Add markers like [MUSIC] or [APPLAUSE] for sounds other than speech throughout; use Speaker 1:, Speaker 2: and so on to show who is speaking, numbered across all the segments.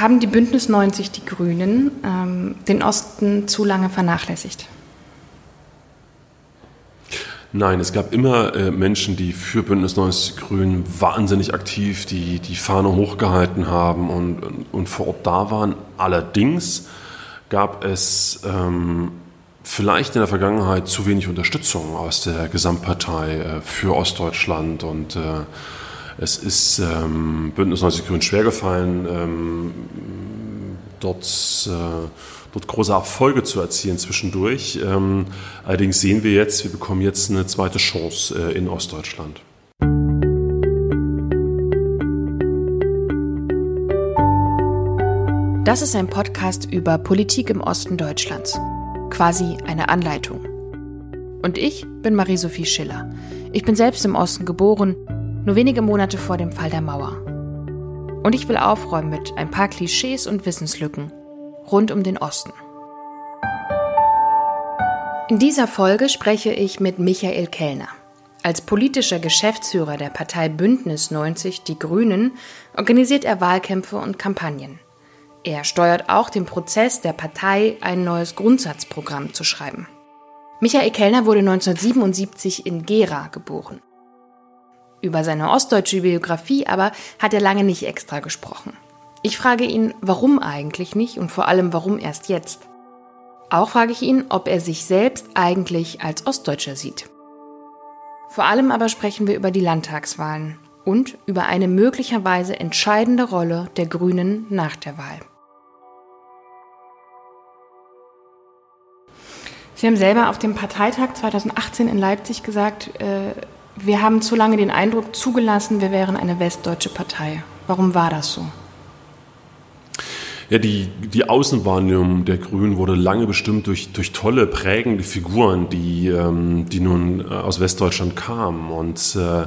Speaker 1: haben die Bündnis 90 Die Grünen ähm, den Osten zu lange vernachlässigt?
Speaker 2: Nein, es gab immer äh, Menschen, die für Bündnis 90 Die Grünen wahnsinnig aktiv die, die Fahne hochgehalten haben und, und, und vor Ort da waren. Allerdings gab es ähm, vielleicht in der Vergangenheit zu wenig Unterstützung aus der Gesamtpartei äh, für Ostdeutschland und äh, es ist ähm, Bündnis 90 Grün schwergefallen, ähm, dort, äh, dort große Erfolge zu erzielen zwischendurch. Ähm, allerdings sehen wir jetzt, wir bekommen jetzt eine zweite Chance äh, in Ostdeutschland.
Speaker 1: Das ist ein Podcast über Politik im Osten Deutschlands. Quasi eine Anleitung. Und ich bin Marie-Sophie Schiller. Ich bin selbst im Osten geboren nur wenige Monate vor dem Fall der Mauer. Und ich will aufräumen mit ein paar Klischees und Wissenslücken rund um den Osten. In dieser Folge spreche ich mit Michael Kellner. Als politischer Geschäftsführer der Partei Bündnis 90 Die Grünen organisiert er Wahlkämpfe und Kampagnen. Er steuert auch den Prozess der Partei, ein neues Grundsatzprogramm zu schreiben. Michael Kellner wurde 1977 in Gera geboren. Über seine ostdeutsche Biografie aber hat er lange nicht extra gesprochen. Ich frage ihn, warum eigentlich nicht und vor allem warum erst jetzt. Auch frage ich ihn, ob er sich selbst eigentlich als Ostdeutscher sieht. Vor allem aber sprechen wir über die Landtagswahlen und über eine möglicherweise entscheidende Rolle der Grünen nach der Wahl. Sie haben selber auf dem Parteitag 2018 in Leipzig gesagt, äh, wir haben zu lange den Eindruck zugelassen, wir wären eine westdeutsche Partei. Warum war das so?
Speaker 2: Ja, die, die Außenwahrnehmung der Grünen wurde lange bestimmt durch, durch tolle, prägende Figuren, die, ähm, die nun äh, aus Westdeutschland kamen. Und äh,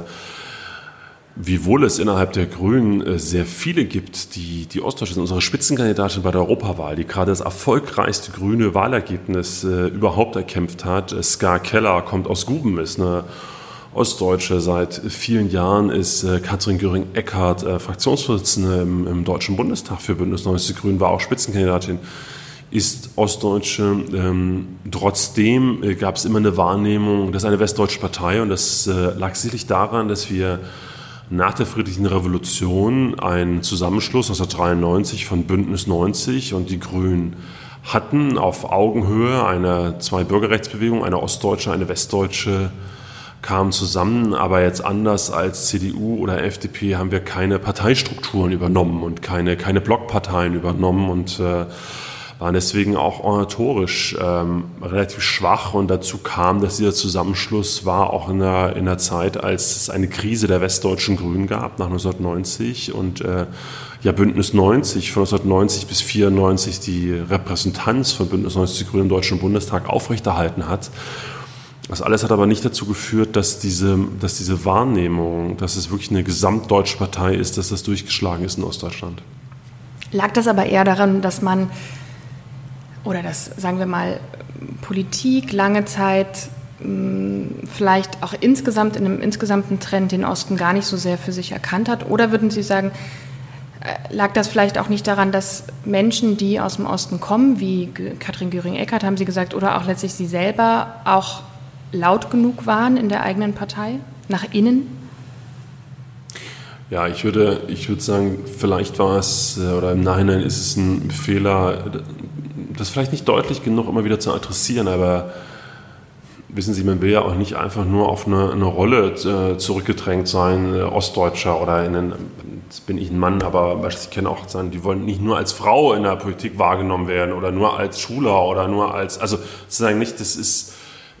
Speaker 2: wiewohl es innerhalb der Grünen äh, sehr viele gibt, die, die Ostdeutsche sind unsere Spitzenkandidatin bei der Europawahl, die gerade das erfolgreichste grüne Wahlergebnis äh, überhaupt erkämpft hat. Ska Keller kommt aus Guben, ist eine Ostdeutsche. Seit vielen Jahren ist äh, Katrin Göring-Eckardt äh, Fraktionsvorsitzende im, im, Deutschen Bundestag für Bündnis 90 Grünen, war auch Spitzenkandidatin, ist Ostdeutsche. Ähm, trotzdem äh, gab es immer eine Wahrnehmung, das ist eine westdeutsche Partei und das äh, lag sicherlich daran, dass wir nach der Friedlichen Revolution einen Zusammenschluss 1993 von Bündnis 90 und die Grünen hatten auf Augenhöhe eine zwei Bürgerrechtsbewegungen, eine ostdeutsche, eine westdeutsche kamen zusammen, aber jetzt anders als CDU oder FDP haben wir keine Parteistrukturen übernommen und keine, keine Blockparteien übernommen und äh, waren deswegen auch oratorisch ähm, relativ schwach. Und dazu kam, dass dieser Zusammenschluss war auch in der, in der Zeit, als es eine Krise der westdeutschen Grünen gab nach 1990 und äh, ja Bündnis 90 von 1990 bis 94 die Repräsentanz von Bündnis 90 Grünen im Deutschen Bundestag aufrechterhalten hat das alles hat aber nicht dazu geführt, dass diese, dass diese Wahrnehmung, dass es wirklich eine gesamtdeutsche Partei ist, dass das durchgeschlagen ist in Ostdeutschland.
Speaker 1: Lag das aber eher daran, dass man, oder dass, sagen wir mal, Politik lange Zeit hm, vielleicht auch insgesamt in einem insgesamten Trend den Osten gar nicht so sehr für sich erkannt hat? Oder würden Sie sagen, äh, lag das vielleicht auch nicht daran, dass Menschen, die aus dem Osten kommen, wie Katrin Göring-Eckardt, haben Sie gesagt, oder auch letztlich Sie selber, auch laut genug waren in der eigenen Partei, nach innen?
Speaker 2: Ja, ich würde, ich würde sagen, vielleicht war es, äh, oder im Nachhinein ist es ein Fehler, das vielleicht nicht deutlich genug immer wieder zu adressieren, aber wissen Sie, man will ja auch nicht einfach nur auf eine, eine Rolle äh, zurückgedrängt sein, äh, Ostdeutscher oder in einen, jetzt bin ich ein Mann, aber ich kenne auch sagen, die wollen nicht nur als Frau in der Politik wahrgenommen werden oder nur als Schüler oder nur als, also sozusagen nicht, das ist,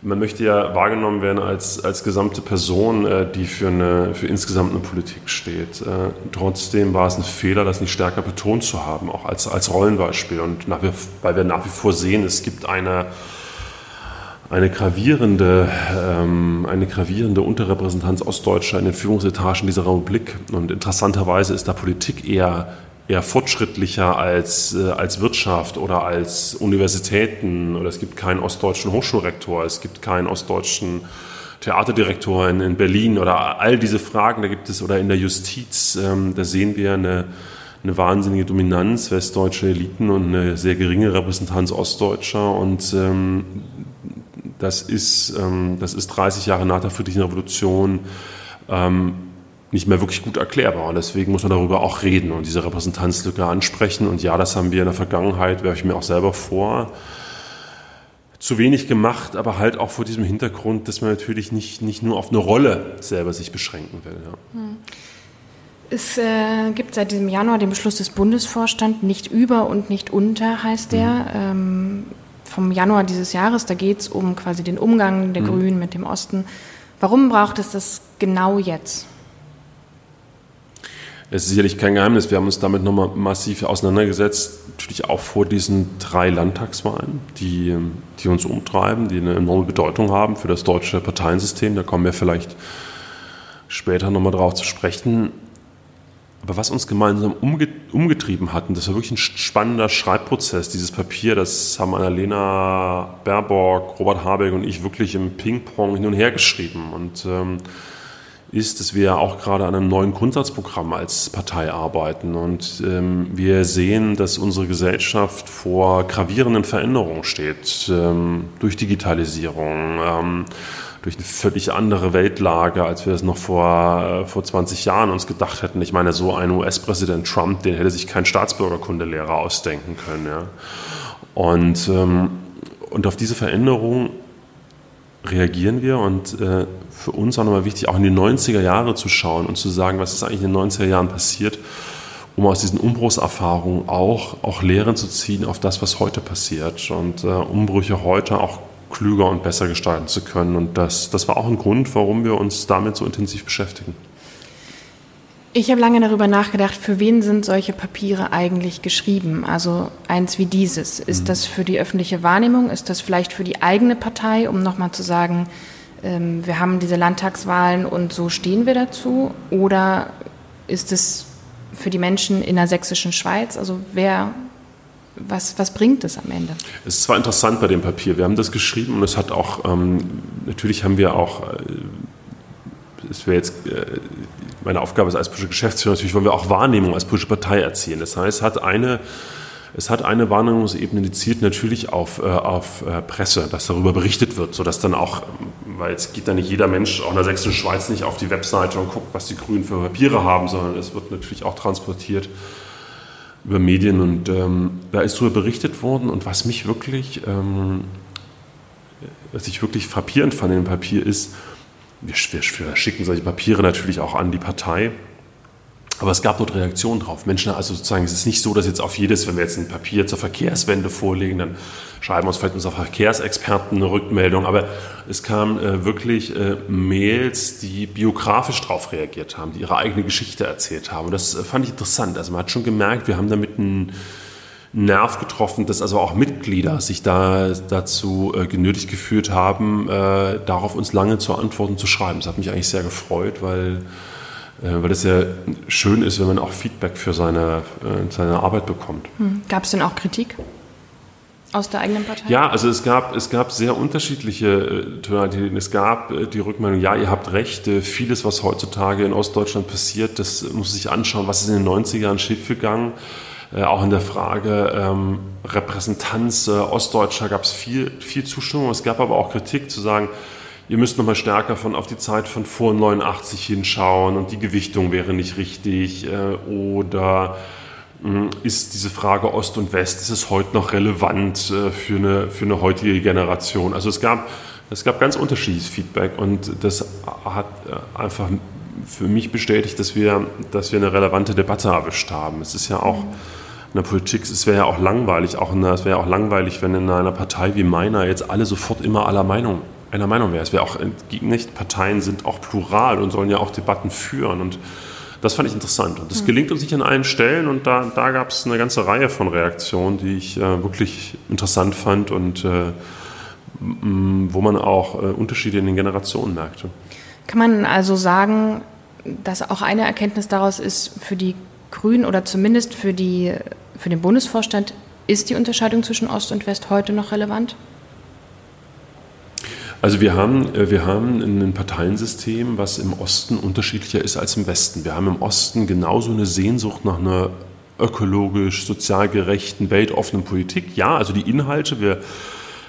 Speaker 2: man möchte ja wahrgenommen werden als, als gesamte Person, äh, die für, eine, für insgesamt eine Politik steht. Äh, trotzdem war es ein Fehler, das nicht stärker betont zu haben, auch als, als Rollenbeispiel. Und nach, weil wir nach wie vor sehen, es gibt eine, eine gravierende, ähm, eine gravierende Unterrepräsentanz Ostdeutscher in den Führungsetagen dieser Republik. Und interessanterweise ist da Politik eher eher fortschrittlicher als, äh, als Wirtschaft oder als Universitäten oder es gibt keinen ostdeutschen Hochschulrektor, es gibt keinen ostdeutschen Theaterdirektor in, in Berlin oder all diese Fragen, da gibt es oder in der Justiz, ähm, da sehen wir eine, eine wahnsinnige Dominanz westdeutscher Eliten und eine sehr geringe Repräsentanz ostdeutscher. Und ähm, das, ist, ähm, das ist 30 Jahre nach der friedlichen Revolution ähm, nicht mehr wirklich gut erklärbar. Und deswegen muss man darüber auch reden und diese Repräsentanzlücke ansprechen. Und ja, das haben wir in der Vergangenheit, werfe ich mir auch selber vor, zu wenig gemacht, aber halt auch vor diesem Hintergrund, dass man natürlich nicht, nicht nur auf eine Rolle selber sich beschränken will. Ja. Hm.
Speaker 1: Es äh, gibt seit diesem Januar den Beschluss des Bundesvorstands, nicht über und nicht unter heißt der, mhm. ähm, vom Januar dieses Jahres. Da geht es um quasi den Umgang der mhm. Grünen mit dem Osten. Warum braucht es das genau jetzt?
Speaker 2: Es ist sicherlich kein Geheimnis. Wir haben uns damit nochmal massiv auseinandergesetzt. Natürlich auch vor diesen drei Landtagswahlen, die, die uns umtreiben, die eine enorme Bedeutung haben für das deutsche Parteiensystem. Da kommen wir vielleicht später nochmal drauf zu sprechen. Aber was uns gemeinsam umgetrieben hat, und das war wirklich ein spannender Schreibprozess, dieses Papier, das haben Annalena Baerbock, Robert Habeck und ich wirklich im Ping-Pong hin und her geschrieben. Und ähm, ist, dass wir auch gerade an einem neuen Grundsatzprogramm als Partei arbeiten. Und ähm, wir sehen, dass unsere Gesellschaft vor gravierenden Veränderungen steht, ähm, durch Digitalisierung ähm, durch eine völlig andere Weltlage, als wir es noch vor, äh, vor 20 Jahren uns gedacht hätten. Ich meine, so ein US-Präsident Trump, den hätte sich kein Staatsbürgerkundelehrer ausdenken können. Ja. Und, ähm, und auf diese Veränderung reagieren wir und äh, für uns auch nochmal wichtig, auch in die 90er Jahre zu schauen und zu sagen, was ist eigentlich in den 90er Jahren passiert, um aus diesen Umbruchserfahrungen auch, auch Lehren zu ziehen auf das, was heute passiert und äh, Umbrüche heute auch klüger und besser gestalten zu können. Und das, das war auch ein Grund, warum wir uns damit so intensiv beschäftigen.
Speaker 1: Ich habe lange darüber nachgedacht, für wen sind solche Papiere eigentlich geschrieben? Also eins wie dieses. Ist mhm. das für die öffentliche Wahrnehmung? Ist das vielleicht für die eigene Partei, um nochmal zu sagen, ähm, wir haben diese Landtagswahlen und so stehen wir dazu? Oder ist es für die Menschen in der sächsischen Schweiz? Also wer was, was bringt es am Ende?
Speaker 2: Es ist zwar interessant bei dem Papier, wir haben das geschrieben und es hat auch, ähm, natürlich haben wir auch, äh, es wäre jetzt, äh, meine Aufgabe ist als politische Geschäftsführer, natürlich wollen wir auch Wahrnehmung als politische Partei erzielen. Das heißt, es hat eine, es hat eine Wahrnehmungsebene, die zielt natürlich auf, äh, auf äh, Presse, dass darüber berichtet wird, sodass dann auch, weil jetzt geht dann nicht jeder Mensch, auch in der sächsischen Schweiz, nicht auf die Webseite und guckt, was die Grünen für Papiere haben, sondern es wird natürlich auch transportiert über Medien und ähm, da ist darüber berichtet worden und was mich wirklich, ähm, was ich wirklich frappierend fand dem Papier ist, wir, wir schicken solche Papiere natürlich auch an die Partei aber es gab dort Reaktionen drauf. Menschen, also sozusagen, es ist nicht so, dass jetzt auf jedes, wenn wir jetzt ein Papier zur Verkehrswende vorlegen, dann schreiben uns vielleicht unsere Verkehrsexperten eine Rückmeldung. Aber es kamen äh, wirklich äh, Mails, die biografisch darauf reagiert haben, die ihre eigene Geschichte erzählt haben. Und das äh, fand ich interessant. Also man hat schon gemerkt, wir haben damit einen Nerv getroffen, dass also auch Mitglieder sich da dazu äh, genötigt gefühlt haben, äh, darauf uns lange zu antworten zu schreiben. Das hat mich eigentlich sehr gefreut, weil äh, weil es ja schön ist, wenn man auch Feedback für seine, äh, seine Arbeit bekommt.
Speaker 1: Hm. Gab es denn auch Kritik? Aus der eigenen Partei?
Speaker 2: Ja, also es gab, es gab sehr unterschiedliche äh, Tonalitäten. Es gab äh, die Rückmeldung, ja, ihr habt recht, äh, vieles, was heutzutage in Ostdeutschland passiert, das muss sich anschauen, was ist in den 90er Jahren schiefgegangen. Äh, auch in der Frage ähm, Repräsentanz Ostdeutscher gab es viel, viel Zustimmung. Es gab aber auch Kritik zu sagen, ihr müsst nochmal stärker von, auf die Zeit von vor 89 hinschauen und die Gewichtung wäre nicht richtig äh, oder hm, ist diese Frage Ost und West, ist es heute noch relevant äh, für, eine, für eine heutige Generation? Also es gab, es gab ganz unterschiedliches Feedback und das hat äh, einfach für mich bestätigt, dass wir, dass wir eine relevante Debatte erwischt haben. Es ist ja auch in der Politik, es wäre ja auch langweilig, auch in, es wäre ja auch langweilig, wenn in einer Partei wie meiner jetzt alle sofort immer aller Meinung einer Meinung wäre. Es wäre auch nicht, Parteien sind auch plural und sollen ja auch Debatten führen. Und das fand ich interessant. Und das hm. gelingt uns nicht an allen Stellen. Und da, da gab es eine ganze Reihe von Reaktionen, die ich äh, wirklich interessant fand und äh, wo man auch äh, Unterschiede in den Generationen merkte.
Speaker 1: Kann man also sagen, dass auch eine Erkenntnis daraus ist, für die Grünen oder zumindest für, die, für den Bundesvorstand, ist die Unterscheidung zwischen Ost und West heute noch relevant?
Speaker 2: Also wir haben, äh, wir haben ein Parteiensystem, was im Osten unterschiedlicher ist als im Westen. Wir haben im Osten genauso eine Sehnsucht nach einer ökologisch, sozial gerechten, weltoffenen Politik. Ja, also die Inhalte, wir,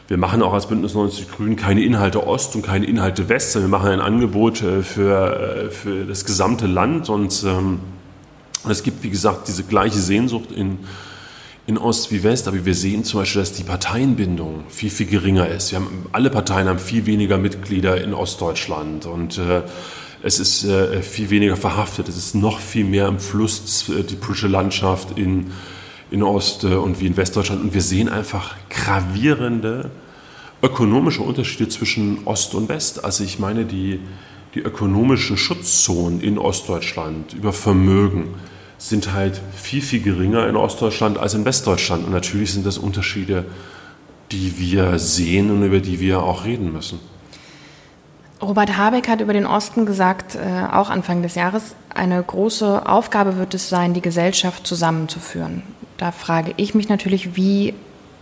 Speaker 2: wir machen auch als Bündnis 90 Grünen keine Inhalte Ost und keine Inhalte West, sondern wir machen ein Angebot äh, für, äh, für das gesamte Land und es gibt, wie gesagt, diese gleiche Sehnsucht in, in Ost wie West, aber wir sehen zum Beispiel, dass die Parteienbindung viel, viel geringer ist. Wir haben, alle Parteien haben viel weniger Mitglieder in Ostdeutschland und äh, es ist äh, viel weniger verhaftet, es ist noch viel mehr im Fluss, äh, die politische Landschaft in, in Ost- äh, und wie in Westdeutschland. Und wir sehen einfach gravierende ökonomische Unterschiede zwischen Ost und West. Also ich meine, die, die ökonomischen Schutzzonen in Ostdeutschland über Vermögen sind halt viel, viel geringer in Ostdeutschland als in Westdeutschland. Und natürlich sind das Unterschiede, die wir sehen und über die wir auch reden müssen.
Speaker 1: Robert Habeck hat über den Osten gesagt, äh, auch Anfang des Jahres, eine große Aufgabe wird es sein, die Gesellschaft zusammenzuführen. Da frage ich mich natürlich, wie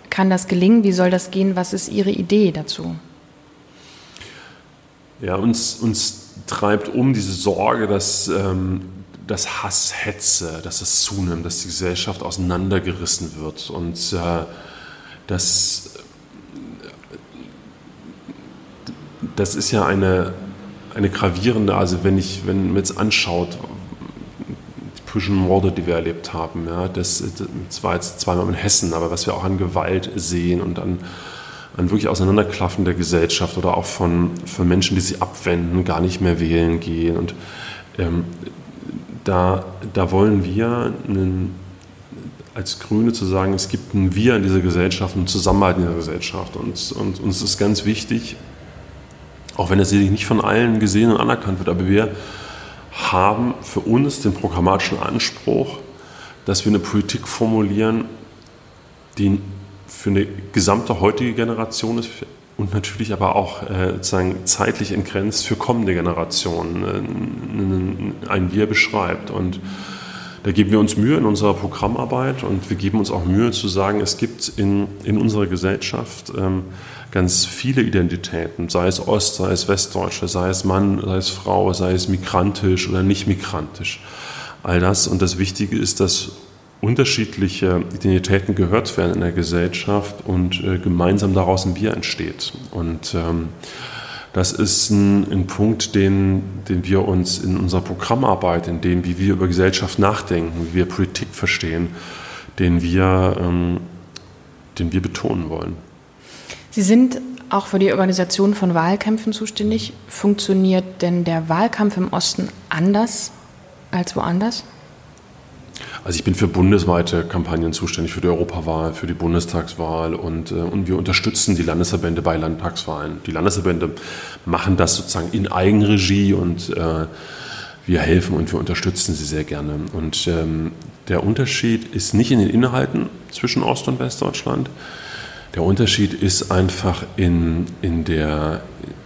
Speaker 1: kann das gelingen? Wie soll das gehen? Was ist Ihre Idee dazu?
Speaker 2: Ja, uns, uns treibt um diese Sorge, dass ähm, das Hass, Hetze, dass es zunimmt, dass die Gesellschaft auseinandergerissen wird und äh, dass das ist ja eine, eine gravierende, also wenn ich, wenn man jetzt anschaut, die politischen Morde, die wir erlebt haben, ja, das, das war jetzt zweimal in Hessen, aber was wir auch an Gewalt sehen und an, an wirklich Auseinanderklaffen der Gesellschaft oder auch von, von Menschen, die sich abwenden, gar nicht mehr wählen gehen. Und ähm, da, da wollen wir einen, als Grüne zu sagen, es gibt ein Wir in dieser Gesellschaft, ein Zusammenhalt in dieser Gesellschaft. Und, und uns ist ganz wichtig, auch wenn es sicherlich nicht von allen gesehen und anerkannt wird, aber wir haben für uns den programmatischen Anspruch, dass wir eine Politik formulieren, die für eine gesamte heutige Generation ist und natürlich aber auch äh, sozusagen zeitlich entgrenzt für kommende Generationen äh, ein Wir beschreibt. Und da geben wir uns Mühe in unserer Programmarbeit und wir geben uns auch Mühe zu sagen, es gibt in, in unserer Gesellschaft ähm, ganz viele Identitäten, sei es Ost, sei es Westdeutsche, sei es Mann, sei es Frau, sei es migrantisch oder nicht migrantisch. All das. Und das Wichtige ist, dass unterschiedliche Identitäten gehört werden in der Gesellschaft und äh, gemeinsam daraus ein Wir entsteht. Und ähm, das ist ein, ein, Punkt, den, den wir uns in unserer Programmarbeit, in dem, wie wir über Gesellschaft nachdenken, wie wir Politik verstehen, den wir, ähm, den wir betonen wollen.
Speaker 1: Sie sind auch für die Organisation von Wahlkämpfen zuständig. Funktioniert denn der Wahlkampf im Osten anders als woanders?
Speaker 2: Also ich bin für bundesweite Kampagnen zuständig, für die Europawahl, für die Bundestagswahl und, äh, und wir unterstützen die Landesverbände bei Landtagswahlen. Die Landesverbände machen das sozusagen in Eigenregie und äh, wir helfen und wir unterstützen sie sehr gerne. Und ähm, der Unterschied ist nicht in den Inhalten zwischen Ost- und Westdeutschland, der Unterschied ist einfach in, in, der,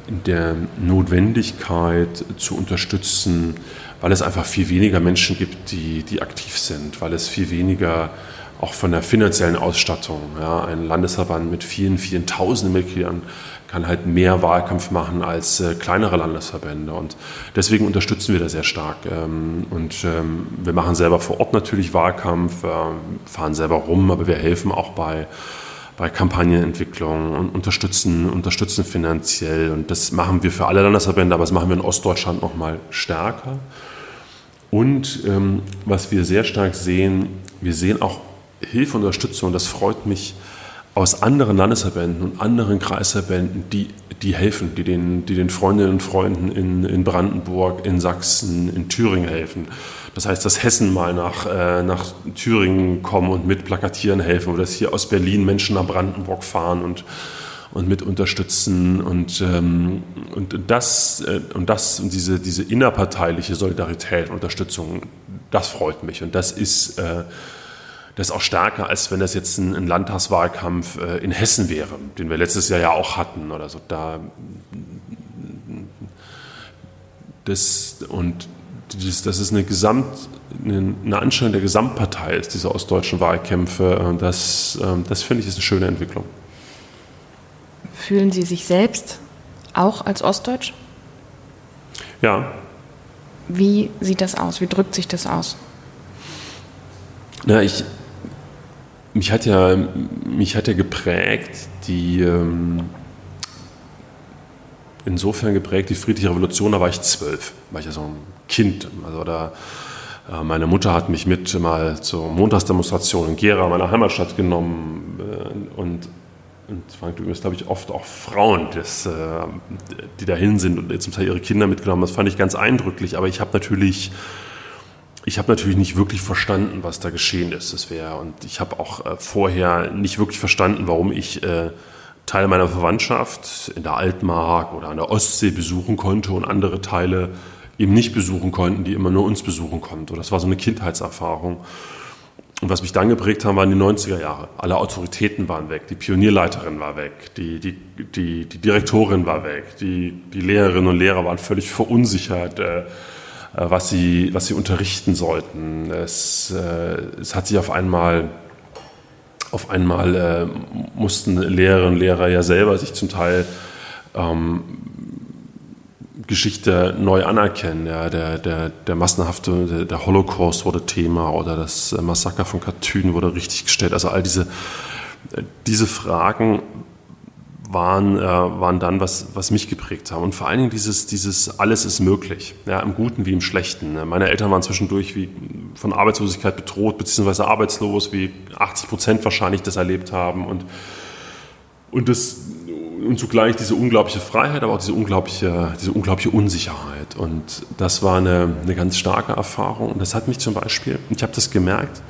Speaker 2: in der Notwendigkeit zu unterstützen, weil es einfach viel weniger Menschen gibt, die, die aktiv sind, weil es viel weniger auch von der finanziellen Ausstattung. Ja, ein Landesverband mit vielen, vielen tausenden Mitgliedern kann halt mehr Wahlkampf machen als äh, kleinere Landesverbände. Und deswegen unterstützen wir das sehr stark. Ähm, und ähm, wir machen selber vor Ort natürlich Wahlkampf, äh, fahren selber rum, aber wir helfen auch bei bei Kampagnenentwicklung und unterstützen, unterstützen finanziell. Und das machen wir für alle Landesverbände, aber das machen wir in Ostdeutschland noch mal stärker. Und ähm, was wir sehr stark sehen, wir sehen auch Hilfe und Unterstützung, das freut mich, aus anderen Landesverbänden und anderen Kreisverbänden, die, die helfen, die den, die den Freundinnen und Freunden in, in Brandenburg, in Sachsen, in Thüringen helfen. Das heißt, dass Hessen mal nach, äh, nach Thüringen kommen und mit plakatieren helfen oder dass hier aus Berlin Menschen nach Brandenburg fahren und, und mit unterstützen. Und, ähm, und das, äh, und das und diese, diese innerparteiliche Solidarität und Unterstützung, das freut mich. Und das ist, äh, das ist auch stärker, als wenn das jetzt ein, ein Landtagswahlkampf äh, in Hessen wäre, den wir letztes Jahr ja auch hatten oder so. Da, das, und das ist eine, Gesamt, eine Anstrengung der Gesamtpartei ist, diese ostdeutschen Wahlkämpfe. Das, ähm, das finde ich ist eine schöne Entwicklung.
Speaker 1: Fühlen Sie sich selbst auch als Ostdeutsch?
Speaker 2: Ja.
Speaker 1: Wie sieht das aus? Wie drückt sich das aus?
Speaker 2: Na, ich, mich hat ja, mich hat ja geprägt, die, ähm, insofern geprägt, die friedliche Revolution, da war ich zwölf, war ich ja so ein Kind. Also da, äh, meine Mutter hat mich mit mal zur Montagsdemonstration in Gera, meiner Heimatstadt, genommen äh, und und Frank ist, glaube ich, oft auch Frauen, das, äh, die dahin sind und zum Teil ihre Kinder mitgenommen. Das fand ich ganz eindrücklich. Aber ich habe natürlich, ich habe natürlich nicht wirklich verstanden, was da geschehen ist. Das wäre und ich habe auch äh, vorher nicht wirklich verstanden, warum ich äh, Teile meiner Verwandtschaft in der Altmark oder an der Ostsee besuchen konnte und andere Teile eben nicht besuchen konnten, die immer nur uns besuchen konnten. Das war so eine Kindheitserfahrung. Und was mich dann geprägt haben, waren die 90er Jahre. Alle Autoritäten waren weg, die Pionierleiterin war weg, die, die, die, die Direktorin war weg, die, die Lehrerinnen und Lehrer waren völlig verunsichert, äh, was, sie, was sie unterrichten sollten. Es, äh, es hat sich auf einmal, auf einmal äh, mussten Lehrerinnen und Lehrer ja selber sich zum Teil ähm, Geschichte neu anerkennen. Ja, der, der, der massenhafte, der, der, Holocaust wurde Thema oder das Massaker von Katyn wurde richtig gestellt. Also all diese, diese Fragen waren, äh, waren dann, was, was mich geprägt haben. Und vor allen Dingen dieses, dieses alles ist möglich, ja, im Guten wie im Schlechten. Meine Eltern waren zwischendurch wie von Arbeitslosigkeit bedroht, beziehungsweise arbeitslos, wie 80 Prozent wahrscheinlich das erlebt haben. Und, und das und zugleich diese unglaubliche Freiheit, aber auch diese unglaubliche, diese unglaubliche Unsicherheit. Und das war eine, eine ganz starke Erfahrung. Und das hat mich zum Beispiel, ich habe das gemerkt,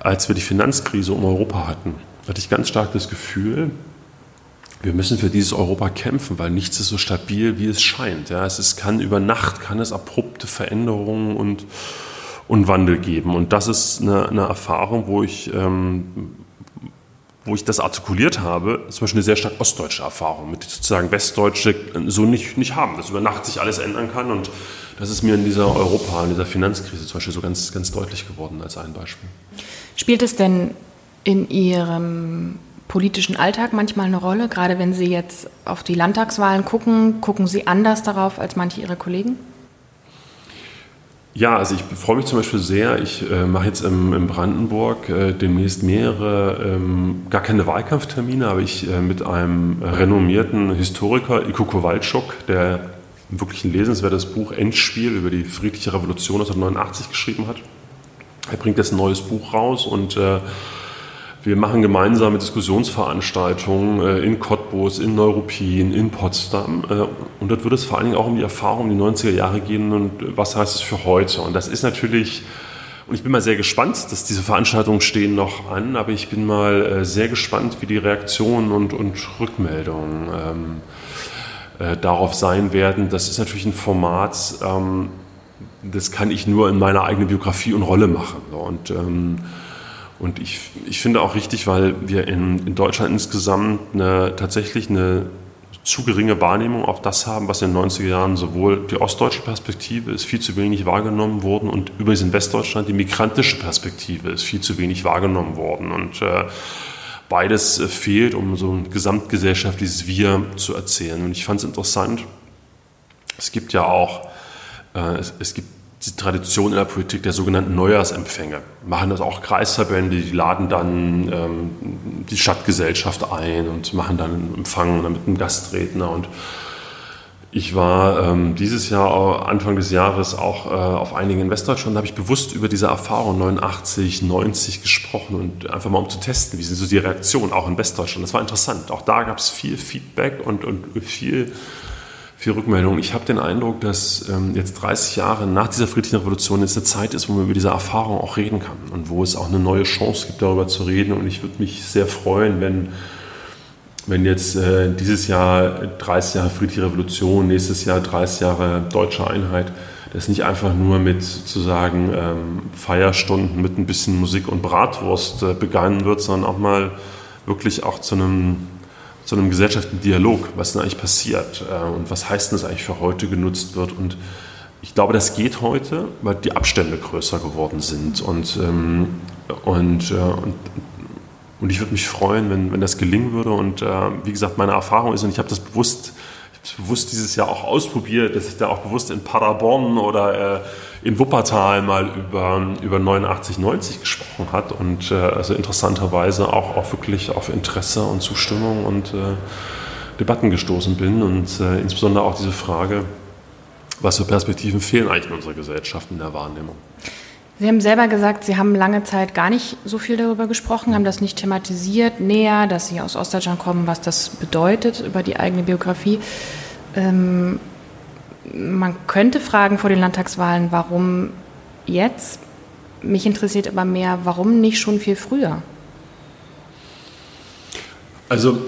Speaker 2: als wir die Finanzkrise um Europa hatten, hatte ich ganz stark das Gefühl, wir müssen für dieses Europa kämpfen, weil nichts ist so stabil, wie es scheint. Ja, es ist, kann über Nacht kann es abrupte Veränderungen und, und Wandel geben. Und das ist eine, eine Erfahrung, wo ich ähm, wo ich das artikuliert habe, zum Beispiel eine sehr stark ostdeutsche Erfahrung, mit sozusagen Westdeutsche so nicht, nicht haben, dass über Nacht sich alles ändern kann. Und das ist mir in dieser Europa, in dieser Finanzkrise zum Beispiel so ganz, ganz deutlich geworden als ein Beispiel.
Speaker 1: Spielt es denn in Ihrem politischen Alltag manchmal eine Rolle? Gerade wenn Sie jetzt auf die Landtagswahlen gucken, gucken Sie anders darauf als manche Ihrer Kollegen?
Speaker 2: Ja, also ich freue mich zum Beispiel sehr. Ich äh, mache jetzt im, in Brandenburg äh, demnächst mehrere, ähm, gar keine Wahlkampftermine, aber ich äh, mit einem renommierten Historiker, Iko Kowalczuk, der wirklich ein lesenswertes Buch Endspiel über die friedliche Revolution 1989 geschrieben hat. Er bringt jetzt ein neues Buch raus und äh, wir machen gemeinsame Diskussionsveranstaltungen äh, in Cottbus, in Neuruppin, in Potsdam. Äh, und dort wird es vor allen Dingen auch um die Erfahrung die 90er Jahre gehen und was heißt es für heute. Und das ist natürlich, und ich bin mal sehr gespannt, dass diese Veranstaltungen stehen noch an, aber ich bin mal äh, sehr gespannt, wie die Reaktionen und, und Rückmeldungen ähm, darauf sein werden. Das ist natürlich ein Format, ähm, das kann ich nur in meiner eigenen Biografie und Rolle machen. Und ähm, und ich, ich finde auch richtig, weil wir in, in Deutschland insgesamt eine, tatsächlich eine zu geringe Wahrnehmung auf das haben, was in den 90er Jahren sowohl die ostdeutsche Perspektive ist viel zu wenig wahrgenommen worden und übrigens in Westdeutschland die migrantische Perspektive ist viel zu wenig wahrgenommen worden. Und äh, beides äh, fehlt, um so ein gesamtgesellschaftliches Wir zu erzählen. Und ich fand es interessant, es gibt ja auch, äh, es, es gibt die Tradition in der Politik der sogenannten Neujahrsempfänge. Machen das auch Kreisverbände, die laden dann ähm, die Stadtgesellschaft ein und machen dann einen Empfang mit einem Gastredner. Und ich war ähm, dieses Jahr, Anfang des Jahres, auch äh, auf einigen in Westdeutschland, habe ich bewusst über diese Erfahrung 89, 90 gesprochen und einfach mal um zu testen, wie sind so die Reaktionen auch in Westdeutschland. Das war interessant. Auch da gab es viel Feedback und, und viel viel Rückmeldungen. Ich habe den Eindruck, dass ähm, jetzt 30 Jahre nach dieser friedlichen Revolution jetzt eine Zeit ist, wo man über diese Erfahrung auch reden kann und wo es auch eine neue Chance gibt, darüber zu reden. Und ich würde mich sehr freuen, wenn, wenn jetzt äh, dieses Jahr 30 Jahre friedliche Revolution, nächstes Jahr 30 Jahre deutsche Einheit, das nicht einfach nur mit sozusagen ähm, Feierstunden mit ein bisschen Musik und Bratwurst äh, begangen wird, sondern auch mal wirklich auch zu einem zu einem gesellschaftlichen Dialog, was denn eigentlich passiert äh, und was heißt denn das eigentlich für heute genutzt wird. Und ich glaube, das geht heute, weil die Abstände größer geworden sind. Und, ähm, und, äh, und, und, ich würde mich freuen, wenn, wenn das gelingen würde. Und äh, wie gesagt, meine Erfahrung ist, und ich habe das bewusst, bewusst dieses Jahr auch ausprobiert, dass ich da auch bewusst in Paderborn oder äh, in Wuppertal mal über, über 89, 90 gesprochen hat und äh, also interessanterweise auch, auch wirklich auf Interesse und Zustimmung und äh, Debatten gestoßen bin und äh, insbesondere auch diese Frage, was für Perspektiven fehlen eigentlich in unserer Gesellschaft in der Wahrnehmung.
Speaker 1: Sie haben selber gesagt, Sie haben lange Zeit gar nicht so viel darüber gesprochen, haben das nicht thematisiert näher, dass Sie aus Ostdeutschland kommen, was das bedeutet über die eigene Biografie. Ähm, man könnte fragen vor den Landtagswahlen, warum jetzt? Mich interessiert aber mehr, warum nicht schon viel früher?
Speaker 2: Also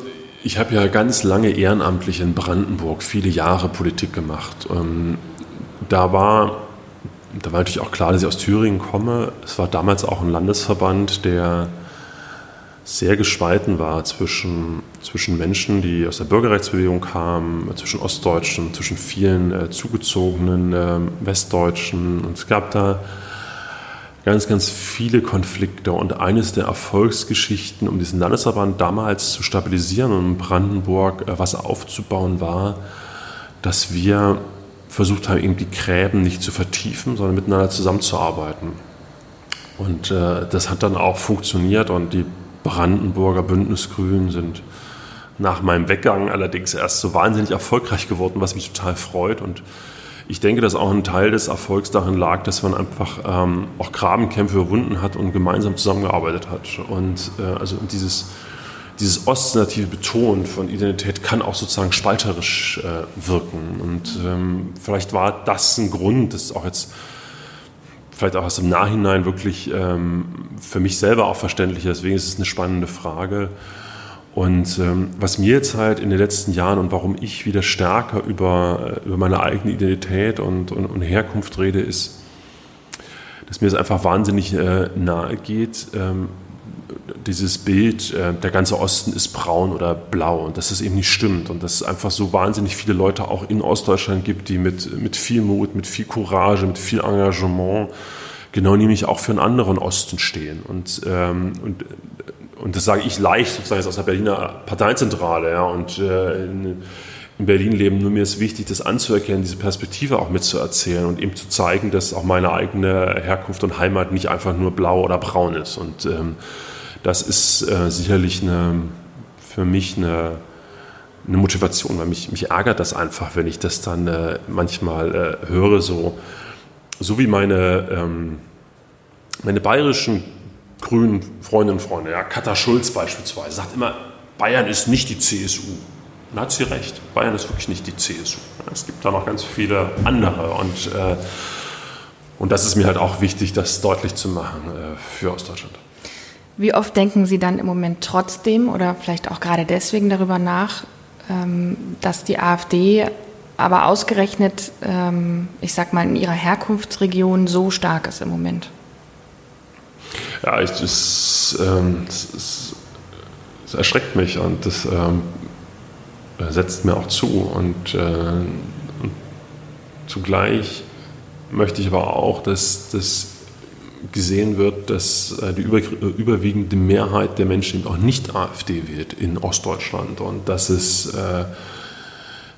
Speaker 2: ich habe ja ganz lange ehrenamtlich in Brandenburg viele Jahre Politik gemacht. Ähm, da war, da war natürlich auch klar, dass ich aus Thüringen komme. Es war damals auch ein Landesverband, der sehr gespalten war zwischen, zwischen Menschen, die aus der Bürgerrechtsbewegung kamen, zwischen Ostdeutschen, zwischen vielen äh, zugezogenen äh, Westdeutschen. Und es gab da ganz, ganz viele Konflikte. Und eines der Erfolgsgeschichten, um diesen Landesverband damals zu stabilisieren und in Brandenburg äh, was aufzubauen, war, dass wir versucht haben, eben die Gräben nicht zu vertiefen, sondern miteinander zusammenzuarbeiten. Und äh, das hat dann auch funktioniert und die Brandenburger Bündnisgrünen sind nach meinem Weggang allerdings erst so wahnsinnig erfolgreich geworden, was mich total freut. Und ich denke, dass auch ein Teil des Erfolgs darin lag, dass man einfach ähm, auch Grabenkämpfe überwunden hat und gemeinsam zusammengearbeitet hat. Und äh, also dieses, dieses ostnative Betonen von Identität kann auch sozusagen spalterisch äh, wirken. Und ähm, vielleicht war das ein Grund, das auch jetzt vielleicht auch erst im Nachhinein wirklich ähm, für mich selber auch verständlich. Deswegen ist es eine spannende Frage. Und ähm, was mir jetzt halt in den letzten Jahren und warum ich wieder stärker über, äh, über meine eigene Identität und, und, und Herkunft rede, ist, dass mir es einfach wahnsinnig äh, nahe geht, ähm, dieses Bild, äh, der ganze Osten ist braun oder blau und dass das eben nicht stimmt und dass es einfach so wahnsinnig viele Leute auch in Ostdeutschland gibt, die mit, mit viel Mut, mit viel Courage, mit viel Engagement genau nämlich auch für einen anderen Osten stehen. Und, ähm, und, und das sage ich leicht sozusagen aus der Berliner Parteizentrale ja, und äh, in, in Berlin leben. Nur mir ist wichtig, das anzuerkennen, diese Perspektive auch mitzuerzählen und eben zu zeigen, dass auch meine eigene Herkunft und Heimat nicht einfach nur blau oder braun ist. Und ähm, das ist äh, sicherlich eine, für mich eine, eine Motivation, weil mich, mich ärgert das einfach, wenn ich das dann äh, manchmal äh, höre, so, so wie meine, ähm, meine bayerischen grünen Freundinnen und Freunde, ja, Katha Schulz beispielsweise, sagt immer, Bayern ist nicht die CSU. Da hat sie recht, Bayern ist wirklich nicht die CSU. Es gibt da noch ganz viele andere und, äh, und das ist mir halt auch wichtig, das deutlich zu machen äh, für Ostdeutschland.
Speaker 1: Wie oft denken Sie dann im Moment trotzdem oder vielleicht auch gerade deswegen darüber nach, ähm, dass die AfD aber ausgerechnet, ähm, ich sag mal, in ihrer Herkunftsregion so stark ist im Moment?
Speaker 2: Ja, ähm, das, das, das erschreckt mich und das ähm, setzt mir auch zu. Und, äh, und zugleich möchte ich aber auch, dass das gesehen wird, dass äh, die über, überwiegende Mehrheit der Menschen auch nicht AfD wählt in Ostdeutschland und dass es, äh,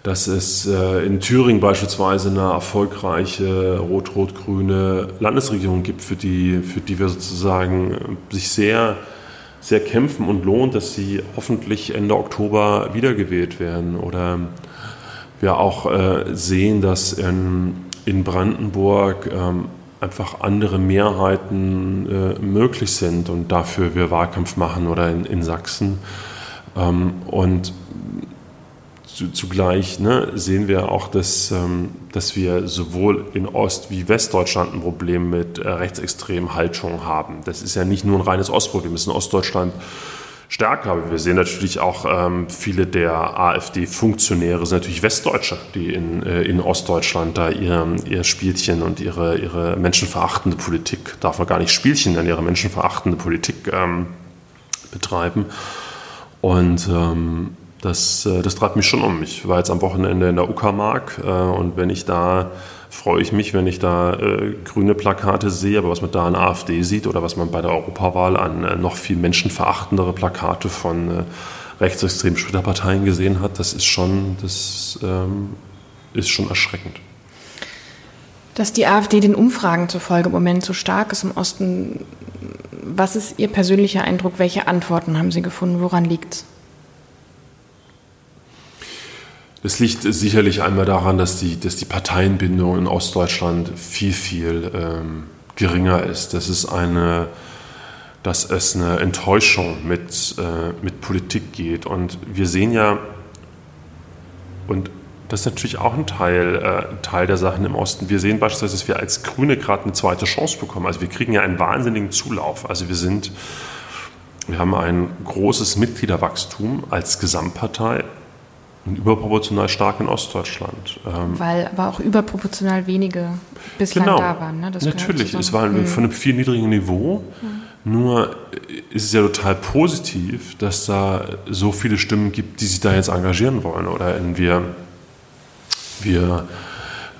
Speaker 2: dass es äh, in Thüringen beispielsweise eine erfolgreiche rot-rot-grüne Landesregierung gibt, für die, für die wir sozusagen sich sehr, sehr kämpfen und lohnt, dass sie hoffentlich Ende Oktober wiedergewählt werden. Oder wir auch sehen, dass in, in Brandenburg ähm, einfach andere Mehrheiten äh, möglich sind und dafür wir Wahlkampf machen oder in, in Sachsen. Ähm, und zu, zugleich ne, sehen wir auch, dass, ähm, dass wir sowohl in Ost- wie Westdeutschland ein Problem mit äh, rechtsextremen Haltungen haben. Das ist ja nicht nur ein reines Ostproblem, es ist in Ostdeutschland stärker. Wir sehen natürlich auch ähm, viele der AfD-Funktionäre sind natürlich Westdeutsche, die in, äh, in Ostdeutschland da ihr, ihr Spielchen und ihre, ihre menschenverachtende Politik, darf man gar nicht Spielchen nennen, ihre menschenverachtende Politik ähm, betreiben. Und ähm, das, äh, das treibt mich schon um. Ich war jetzt am Wochenende in der Uckermark äh, und wenn ich da freue ich mich, wenn ich da äh, grüne Plakate sehe, aber was man da an AfD sieht oder was man bei der Europawahl an äh, noch viel menschenverachtendere Plakate von äh, rechtsextremen Splitterparteien gesehen hat, das ist schon, das ähm, ist schon erschreckend.
Speaker 1: Dass die AfD den Umfragen zufolge im Moment so stark ist im Osten, was ist Ihr persönlicher Eindruck? Welche Antworten haben Sie gefunden? Woran liegt es?
Speaker 2: Liegt sicherlich einmal daran, dass die, dass die Parteienbindung in Ostdeutschland viel, viel ähm, geringer ist. Das ist eine, dass es eine Enttäuschung mit, äh, mit Politik geht. Und wir sehen ja, und das ist natürlich auch ein Teil, äh, Teil der Sachen im Osten. Wir sehen beispielsweise, dass wir als Grüne gerade eine zweite Chance bekommen. Also wir kriegen ja einen wahnsinnigen Zulauf. Also wir sind, wir haben ein großes Mitgliederwachstum als Gesamtpartei und überproportional stark in Ostdeutschland.
Speaker 1: Ähm, Weil aber auch überproportional wenige bislang
Speaker 2: genau,
Speaker 1: da waren. Ne?
Speaker 2: natürlich, es war hm. von einem viel niedrigen Niveau. Hm. Nur ist es ja total positiv, dass da so viele Stimmen gibt, die sich da jetzt engagieren wollen. Oder in wir, wir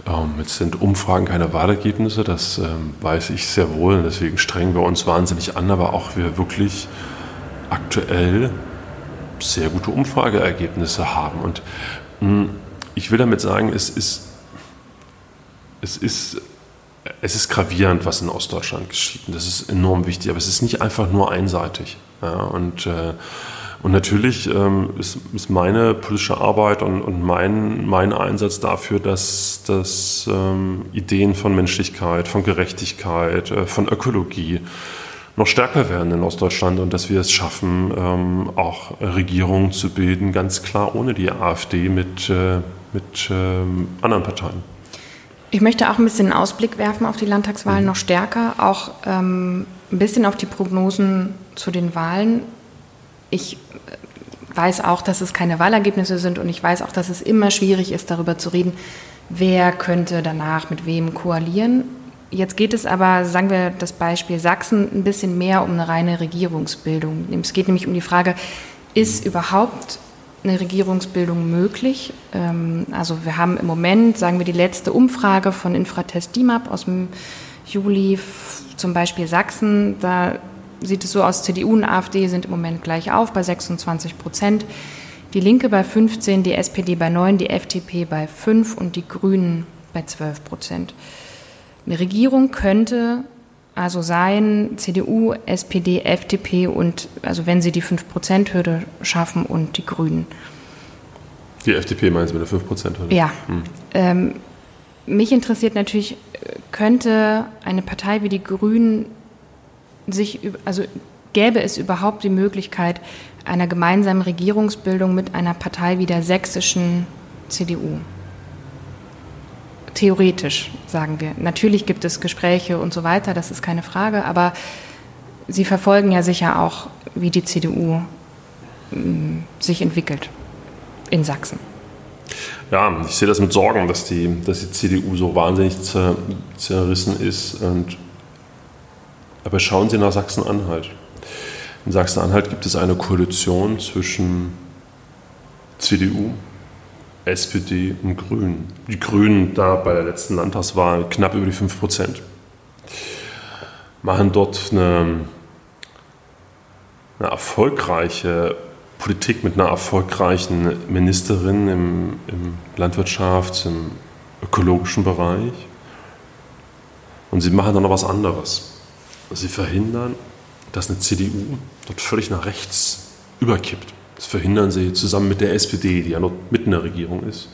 Speaker 2: ähm, jetzt sind Umfragen keine Wahlergebnisse, das ähm, weiß ich sehr wohl. Deswegen strengen wir uns wahnsinnig an, aber auch wir wirklich aktuell sehr gute Umfrageergebnisse haben. Und hm, ich will damit sagen, es ist, es ist, es ist gravierend, was in Ostdeutschland geschieht. Und das ist enorm wichtig. Aber es ist nicht einfach nur einseitig. Ja, und, äh, und natürlich ähm, ist, ist, meine politische Arbeit und, und mein, mein Einsatz dafür, dass, dass ähm, Ideen von Menschlichkeit, von Gerechtigkeit, äh, von Ökologie, noch stärker werden in Ostdeutschland und dass wir es schaffen, ähm, auch Regierungen zu bilden, ganz klar ohne die AfD mit, äh, mit ähm, anderen Parteien.
Speaker 1: Ich möchte auch ein bisschen einen Ausblick werfen auf die Landtagswahlen mhm. noch stärker, auch ähm, ein bisschen auf die Prognosen zu den Wahlen. Ich äh, weiß auch, dass es keine Wahlergebnisse sind und ich weiß auch, dass es immer schwierig ist, darüber zu reden, wer könnte danach mit wem koalieren. Jetzt geht es aber, sagen wir das Beispiel Sachsen, ein bisschen mehr um eine reine Regierungsbildung. Es geht nämlich um die Frage, ist überhaupt eine Regierungsbildung möglich? Ähm, also wir haben im Moment, sagen wir, die letzte Umfrage von Infratest DIMAP aus dem Juli, zum Beispiel Sachsen, da sieht es so aus, CDU und AfD sind im Moment gleich auf bei 26 Prozent. Die Linke bei 15, die SPD bei 9, die FDP bei 5 und die Grünen bei 12 Prozent. Eine Regierung könnte also sein CDU, SPD, FDP und also wenn sie die 5%-Hürde schaffen und die Grünen.
Speaker 2: Die FDP meinen Sie mit der 5%-Hürde?
Speaker 1: Ja. Hm. Ähm, mich interessiert natürlich, könnte eine Partei wie die Grünen sich, also gäbe es überhaupt die Möglichkeit einer gemeinsamen Regierungsbildung mit einer Partei wie der sächsischen CDU? Theoretisch, sagen wir. Natürlich gibt es Gespräche und so weiter, das ist keine Frage, aber Sie verfolgen ja sicher auch, wie die CDU mm, sich entwickelt in Sachsen.
Speaker 2: Ja, ich sehe das mit Sorgen, dass die, dass die CDU so wahnsinnig zer, zerrissen ist. Und, aber schauen Sie nach Sachsen-Anhalt. In Sachsen-Anhalt gibt es eine Koalition zwischen CDU, SPD und Grünen. Die Grünen da bei der letzten Landtagswahl knapp über die 5 Prozent. Machen dort eine, eine, erfolgreiche Politik mit einer erfolgreichen Ministerin im, im Landwirtschafts-, im ökologischen Bereich. Und sie machen dann noch was anderes. Sie verhindern, dass eine CDU dort völlig nach rechts überkippt. Das verhindern sie zusammen mit der SPD, die ja noch mitten in der Regierung ist.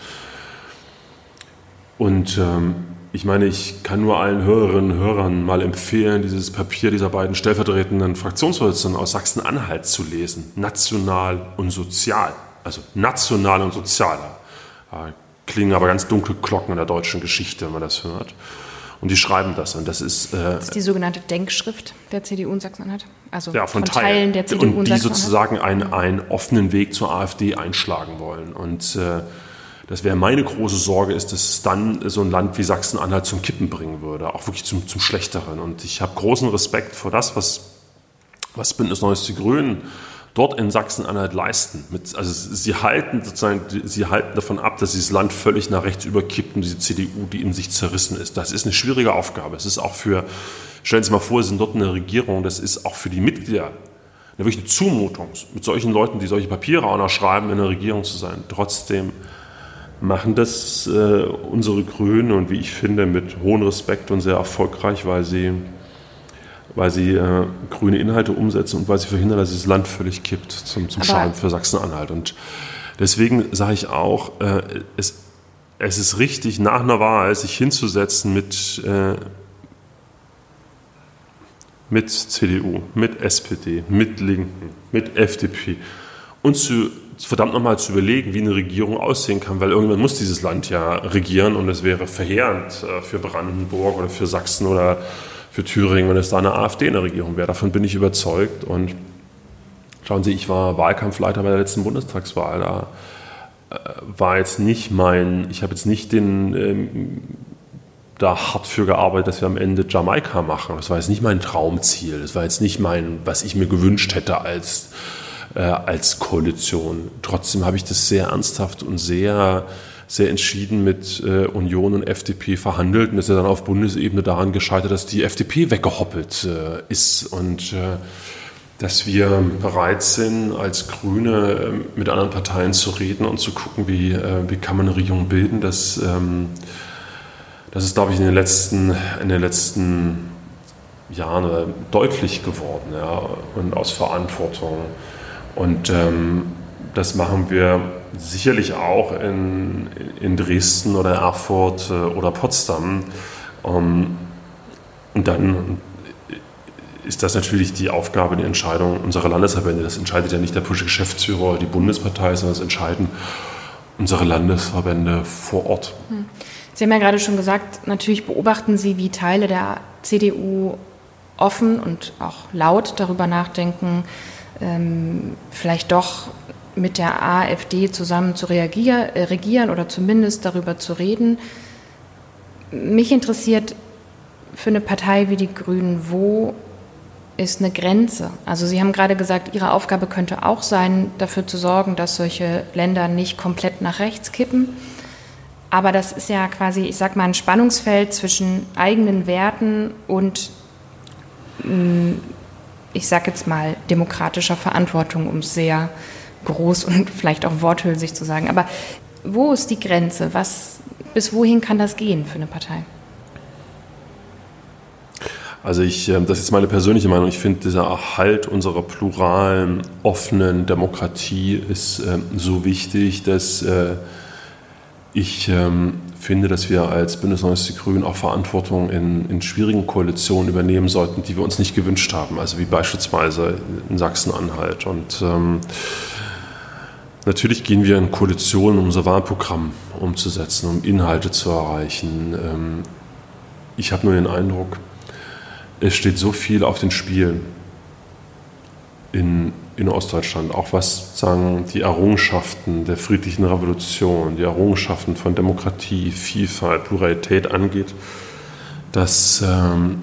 Speaker 2: Und ähm, ich meine, ich kann nur allen Hörerinnen und Hörern mal empfehlen, dieses Papier dieser beiden stellvertretenden Fraktionsvorsitzenden aus Sachsen-Anhalt zu lesen. National und sozial. Also national und sozial. Da klingen aber ganz dunkle Glocken in der deutschen Geschichte, wenn man das hört. Und die schreiben das. Und das ist,
Speaker 1: äh, das ist die sogenannte Denkschrift der CDU in Sachsen-Anhalt.
Speaker 2: Also ja, von, von Teilen der CDU und die sozusagen einen, einen offenen Weg zur AfD einschlagen wollen. Und äh, das wäre meine große Sorge, ist, dass es dann so ein Land wie Sachsen-Anhalt zum Kippen bringen würde, auch wirklich zum, zum Schlechteren. Und ich habe großen Respekt vor das, was, was Bündnis Neues die Grünen dort in Sachsen-Anhalt leisten. Mit, also sie halten sozusagen, sie halten davon ab, dass dieses Land völlig nach rechts überkippt und diese CDU, die in sich zerrissen ist. Das ist eine schwierige Aufgabe. Es ist auch für, stellen Sie mal vor, Sie sind dort eine Regierung, das ist auch für die Mitglieder eine Zumutung, mit solchen Leuten, die solche Papiere auch noch schreiben, in der Regierung zu sein. Trotzdem machen das äh, unsere Grünen und wie ich finde mit hohem Respekt und sehr erfolgreich, weil sie, weil sie äh, grüne Inhalte umsetzen und weil sie verhindern, dass dieses Land völlig kippt zum, zum Schaden für Sachsen-Anhalt. Und deswegen sage ich auch, äh, es, es ist richtig, nach einer Wahl sich hinzusetzen mit, äh, mit CDU, mit SPD, mit Linken, mit FDP und zu verdammt nochmal zu überlegen, wie eine Regierung aussehen kann, weil irgendwann muss dieses Land ja regieren und es wäre verheerend äh, für Brandenburg oder für Sachsen oder für Thüringen, wenn es da eine AfD in der Regierung wäre. Davon bin ich überzeugt. Und schauen Sie, ich war Wahlkampfleiter bei der letzten Bundestagswahl. Da äh, war jetzt nicht mein, ich habe jetzt nicht den ähm, da hart für gearbeitet, dass wir am Ende Jamaika machen. Das war jetzt nicht mein Traumziel. Das war jetzt nicht mein, was ich mir gewünscht hätte als äh, als Koalition. Trotzdem habe ich das sehr ernsthaft und sehr, sehr entschieden mit äh, Union und FDP verhandelt und ist ja dann auf Bundesebene daran gescheitert, dass die FDP weggehoppelt äh, ist und äh, dass wir bereit sind, als Grüne äh, mit anderen Parteien zu reden und zu gucken, wie, äh, wie kann man eine Regierung bilden. Das, ähm, das ist, glaube ich, in den letzten, in den letzten Jahren deutlich geworden ja, und aus Verantwortung. Und ähm, das machen wir sicherlich auch in, in Dresden oder Erfurt äh, oder Potsdam. Ähm, und dann ist das natürlich die Aufgabe, die Entscheidung unserer Landesverbände. Das entscheidet ja nicht der politische Geschäftsführer oder die Bundespartei, sondern das entscheiden unsere Landesverbände vor Ort. Hm.
Speaker 1: Sie haben ja gerade schon gesagt, natürlich beobachten Sie, wie Teile der CDU offen und auch laut darüber nachdenken, ähm, vielleicht doch mit der AfD zusammen zu äh, regieren oder zumindest darüber zu reden. Mich interessiert für eine Partei wie die Grünen, wo ist eine Grenze? Also Sie haben gerade gesagt, Ihre Aufgabe könnte auch sein, dafür zu sorgen, dass solche Länder nicht komplett nach rechts kippen. Aber das ist ja quasi, ich sag mal, ein Spannungsfeld zwischen eigenen Werten und mm, ich sage jetzt mal, demokratischer Verantwortung, um es sehr groß und vielleicht auch worthülsig zu sagen. Aber wo ist die Grenze? Was, bis wohin kann das gehen für eine Partei?
Speaker 2: Also ich, ähm, das ist meine persönliche Meinung. Ich finde, dieser Erhalt unserer pluralen, offenen Demokratie ist ähm, so wichtig, dass äh, ich ähm, finde, dass wir als Bündnis 90 Grünen auch Verantwortung in, in, schwierigen Koalitionen übernehmen sollten, die wir uns nicht gewünscht haben, also wie beispielsweise in Sachsen-Anhalt. Und ähm, natürlich gehen wir in Koalitionen, um unser Wahlprogramm umzusetzen, um Inhalte zu erreichen. Ähm, ich habe nur den Eindruck, es steht so viel auf den Spielen in, in Ostdeutschland, auch was sagen die Errungenschaften der friedlichen Revolution, die Errungenschaften von Demokratie, Vielfalt, Pluralität angeht, dass ähm,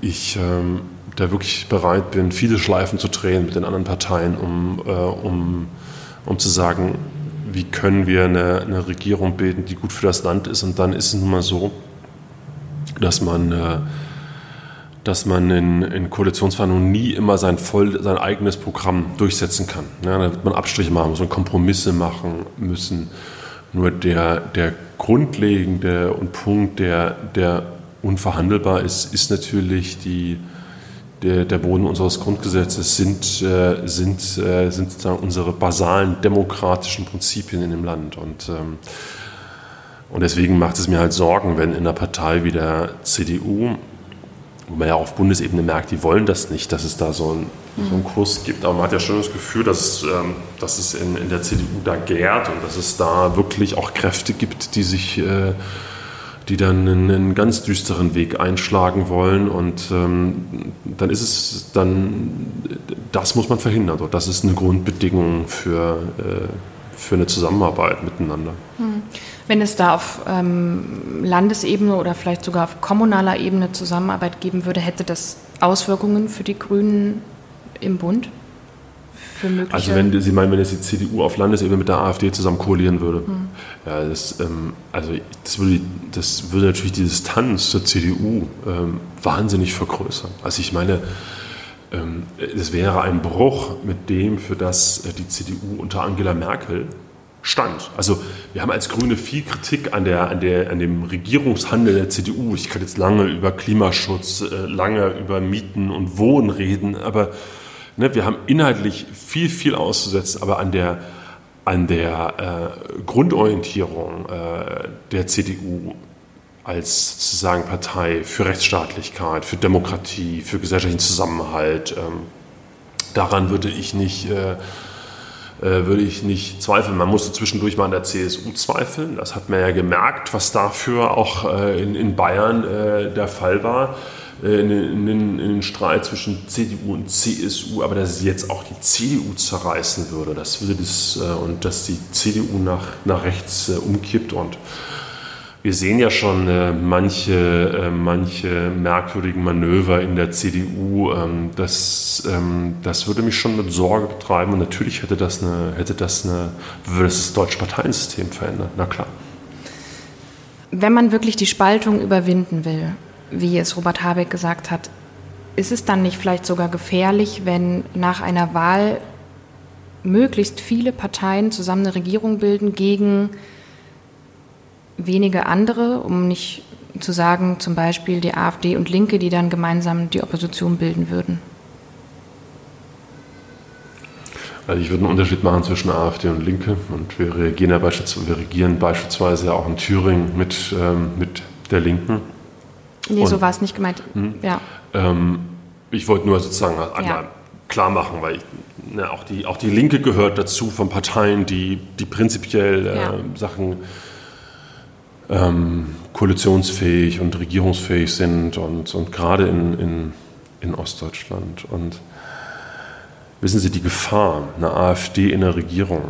Speaker 2: ich ähm, da wirklich bereit bin, viele Schleifen zu drehen mit den anderen Parteien, um, äh, um, um zu sagen, wie können wir eine, eine, Regierung bilden, die gut für das Land ist. Und dann ist es nun mal so, dass man äh, dass man in, in Koalitionsverhandlungen nie immer sein, voll, sein eigenes Programm durchsetzen kann. Ja, da wird man Abstriche machen muss und Kompromisse machen müssen. Nur der, der grundlegende und Punkt, der, der unverhandelbar ist, ist natürlich die, der, der Boden unseres Grundgesetzes, sind, äh, sind, äh, sind sozusagen unsere basalen demokratischen Prinzipien in dem Land. Und, ähm, und deswegen macht es mir halt Sorgen, wenn in einer Partei wie der CDU wo man ja auf Bundesebene merkt, die wollen das nicht, dass es da so einen, so einen Kurs gibt. Aber man hat ja schon das Gefühl, dass, ähm, dass es in, in der CDU da gärt und dass es da wirklich auch Kräfte gibt, die sich, äh, die dann einen, ganz düsteren Weg einschlagen wollen. Und ähm, dann ist es dann, das muss man verhindern. Das ist eine Grundbedingung für, äh, für eine Zusammenarbeit miteinander.
Speaker 1: Hm. Wenn es da auf ähm, Landesebene oder vielleicht sogar auf kommunaler Ebene Zusammenarbeit geben würde, hätte das Auswirkungen für die Grünen im Bund?
Speaker 2: Also wenn Sie meinen, wenn jetzt die CDU auf Landesebene mit der AfD zusammen koalieren würde, hm. ja, das, ähm, also das würde, das würde natürlich die Distanz zur CDU ähm, wahnsinnig vergrößern. Also ich meine, ähm, es wäre ein Bruch mit dem, für das äh, die CDU unter Angela Merkel stand. Also wir haben als Grüne viel Kritik an, der, an, der, an dem Regierungshandel der CDU. Ich kann jetzt lange über Klimaschutz, äh, lange über Mieten und Wohnen reden, aber ne, wir haben inhaltlich viel, viel auszusetzen, aber an der, an der äh, Grundorientierung äh, der CDU als sozusagen Partei für Rechtsstaatlichkeit, für Demokratie, für gesellschaftlichen Zusammenhalt, ähm, daran würde ich nicht äh, äh, würde ich nicht zweifeln. Man musste zwischendurch mal an der CSU zweifeln. Das hat man ja gemerkt, was dafür auch äh, in, in, Bayern äh, der Fall war. Äh, in, in, in, den Streit zwischen CDU und CSU, aber dass es jetzt auch die CDU zerreißen würde, das würde das, äh, und dass die CDU nach, nach rechts umkippt und wir sehen ja schon äh, manche, äh, manche merkwürdigen Manöver in der CDU. Ähm, das, ähm, das würde mich schon mit Sorge betreiben. Und natürlich hätte das, eine, hätte das, eine, würde das, das deutsche Parteiensystem verändern. Na klar.
Speaker 1: Wenn man wirklich die Spaltung überwinden will, wie es Robert Habeck gesagt hat, ist es dann nicht vielleicht sogar gefährlich, wenn nach einer Wahl möglichst viele Parteien zusammen eine Regierung bilden gegen wenige andere, um nicht zu sagen, zum Beispiel die AfD und Linke, die dann gemeinsam die Opposition bilden würden?
Speaker 2: Also ich würde einen Unterschied machen zwischen AfD und Linke und wir reagieren ja beispielsweise, wir regieren beispielsweise auch in Thüringen mit, ähm, mit der Linken.
Speaker 1: Nee, und, so war es nicht gemeint.
Speaker 2: Hm? Ja. Ähm, ich wollte nur sozusagen ja. klar machen, weil ich, ne, auch, die, auch die Linke gehört dazu von Parteien, die, die prinzipiell äh, ja. Sachen ähm, koalitionsfähig und regierungsfähig sind und, und gerade in, in, in Ostdeutschland. Und wissen Sie, die Gefahr einer AfD in der Regierung,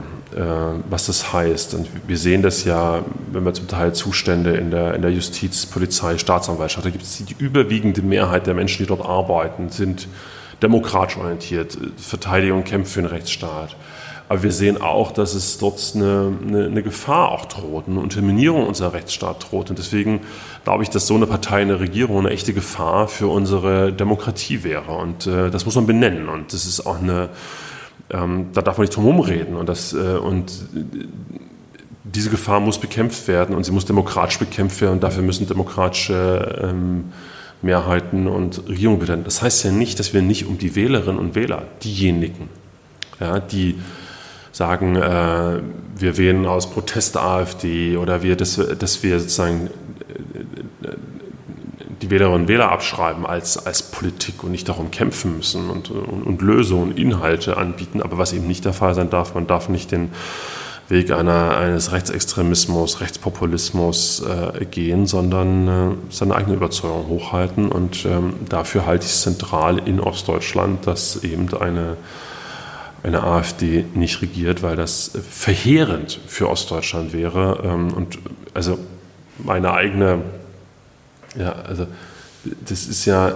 Speaker 2: was das heißt, und wir sehen das ja, wenn wir zum Teil Zustände in der, in der Justiz, Polizei, Staatsanwaltschaft, da gibt es die überwiegende Mehrheit der Menschen, die dort arbeiten, sind demokratisch orientiert, Verteidigung kämpft für den Rechtsstaat. Aber wir sehen auch, dass es dort eine, eine, eine, Gefahr auch droht, eine Unterminierung unserer Rechtsstaat droht. Und deswegen glaube ich, dass so eine Partei, eine Regierung eine echte Gefahr für unsere Demokratie wäre. Und äh, das muss man benennen. Und das ist auch eine, ähm, da darf man nicht drum herum reden. Und, das, äh, und diese Gefahr muss bekämpft werden und sie muss demokratisch bekämpft werden. Und dafür müssen demokratische ähm, Mehrheiten und Regierungen bedenken. Das heißt ja nicht, dass wir nicht um die Wählerinnen und Wähler, diejenigen, ja, die sagen, äh, wir wählen aus Protest AfD oder wir, dass, dass wir sozusagen äh, die Wählerinnen und Wähler abschreiben als, als Politik und nicht darum kämpfen müssen und, und, und Lösungen, Inhalte anbieten. Aber was eben nicht der Fall sein darf, man darf nicht den Weg einer, eines Rechtsextremismus, Rechtspopulismus äh, gehen, sondern äh, seine eigene Überzeugung hochhalten. Und ähm, dafür halte ich es zentral in Ostdeutschland, dass eben eine eine AfD nicht regiert, weil das verheerend für Ostdeutschland wäre. Ähm, und also meine eigene, ja, also das ist ja,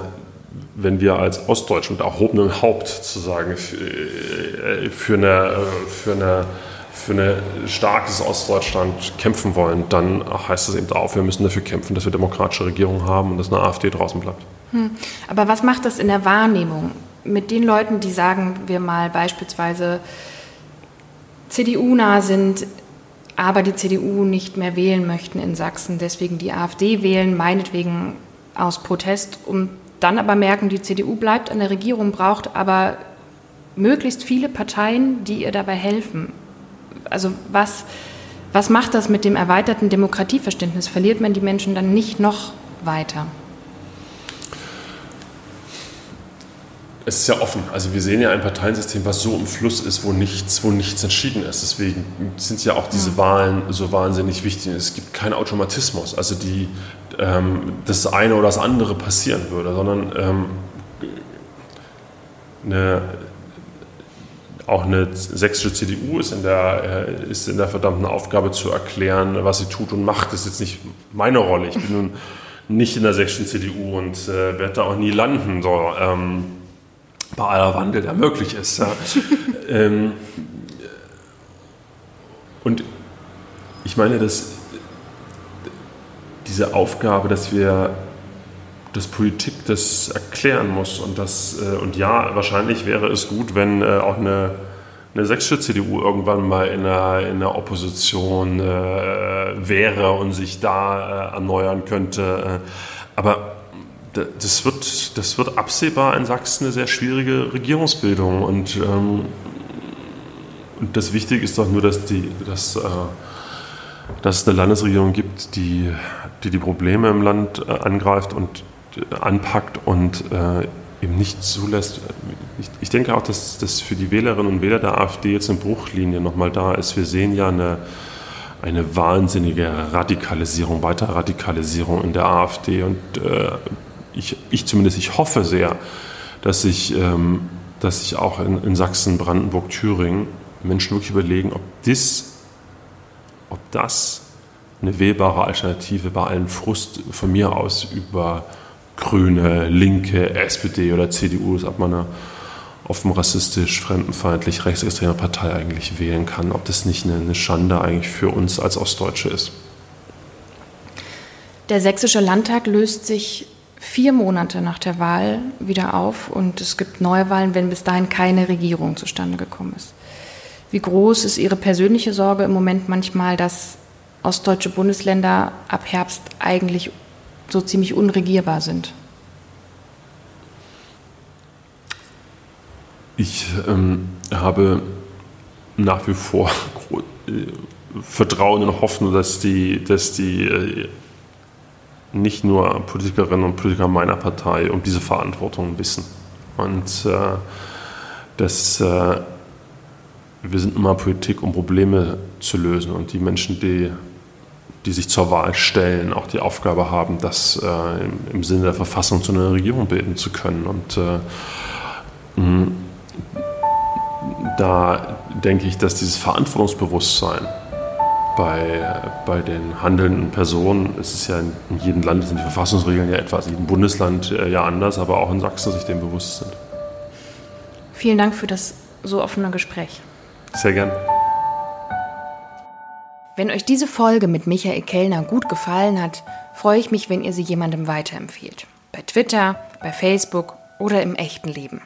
Speaker 2: wenn wir als Ostdeutsche mit erhobenem Haupt sozusagen für, äh, für eine, für eine für ein starkes Ostdeutschland kämpfen wollen, dann heißt es eben auch, wir müssen dafür kämpfen, dass wir demokratische Regierungen haben und dass eine AfD draußen bleibt.
Speaker 1: Hm. Aber was macht das in der Wahrnehmung? mit den Leuten, die sagen wir mal beispielsweise CDU-nah sind, aber die CDU nicht mehr wählen möchten in Sachsen, deswegen die AfD wählen, meinetwegen aus Protest, um dann aber merken, die CDU bleibt an der Regierung, braucht aber möglichst viele Parteien, die ihr dabei helfen. Also was, was macht das mit dem erweiterten Demokratieverständnis? Verliert man die Menschen dann nicht noch weiter?
Speaker 2: Es ist ja offen. Also wir sehen ja ein Parteiensystem, was so im Fluss ist, wo nichts, wo nichts entschieden ist. Deswegen sind ja auch diese mhm. Wahlen so wahnsinnig wichtig. Es gibt keinen Automatismus, also die, ähm, das eine oder das andere passieren würde, sondern ähm, eine, auch eine sächsische CDU ist in, der, äh, ist in der verdammten Aufgabe zu erklären, was sie tut und macht. Das ist jetzt nicht meine Rolle. Ich bin nun nicht in der sächsischen CDU und äh, werde da auch nie landen. So, ähm, bei aller Wandel, der möglich ist. Ja. [LAUGHS] ähm, und ich meine, dass diese Aufgabe, dass wir dass Politik das erklären muss. Und, das, äh, und ja, wahrscheinlich wäre es gut, wenn äh, auch eine, eine sächsische CDU irgendwann mal in der, in der Opposition äh, wäre und sich da äh, erneuern könnte. Äh, aber das wird, das wird absehbar in Sachsen eine sehr schwierige Regierungsbildung. Und, ähm, und das Wichtige ist doch nur, dass, die, dass, äh, dass es eine Landesregierung gibt, die, die die Probleme im Land äh, angreift und äh, anpackt und äh, eben nicht zulässt. Ich, ich denke auch, dass das für die Wählerinnen und Wähler der AfD jetzt eine Bruchlinie nochmal da ist. Wir sehen ja eine, eine wahnsinnige Radikalisierung, weiter Radikalisierung in der AfD und äh, ich, ich zumindest, ich hoffe sehr, dass sich, ähm, dass sich auch in, in Sachsen, Brandenburg, Thüringen Menschen wirklich überlegen, ob das, ob das eine wählbare Alternative bei allen Frust von mir aus über Grüne, Linke, SPD oder CDU ist, ob man eine offen rassistisch, fremdenfeindlich, rechtsextreme Partei eigentlich wählen kann, ob das nicht eine, eine Schande eigentlich für uns als Ostdeutsche ist.
Speaker 1: Der Sächsische Landtag löst sich vier Monate nach der Wahl wieder auf und es gibt Neuwahlen, wenn bis dahin keine Regierung zustande gekommen ist. Wie groß ist Ihre persönliche Sorge im Moment manchmal, dass ostdeutsche Bundesländer ab Herbst eigentlich so ziemlich unregierbar sind?
Speaker 2: Ich ähm, habe nach wie vor äh, Vertrauen und Hoffnung, dass die, dass die äh, nicht nur Politikerinnen und Politiker meiner Partei um diese Verantwortung wissen. Und äh, dass äh, wir sind immer Politik, um Probleme zu lösen. Und die Menschen, die, die sich zur Wahl stellen, auch die Aufgabe haben, das äh, im, im, Sinne der Verfassung zu einer Regierung bilden zu können. Und äh, da denke ich, dass dieses Verantwortungsbewusstsein bei, bei den handelnden Personen ist es ja in, jedem Land sind die Verfassungsregeln ja etwas, in jedem Bundesland äh, ja anders, aber auch in Sachsen sich dem bewusst sind.
Speaker 1: Vielen Dank für das so offene Gespräch.
Speaker 2: Sehr gern.
Speaker 1: Wenn euch diese Folge mit Michael Kellner gut gefallen hat, freue ich mich, wenn ihr sie jemandem weiterempfiehlt. Bei Twitter, bei Facebook oder im echten Leben.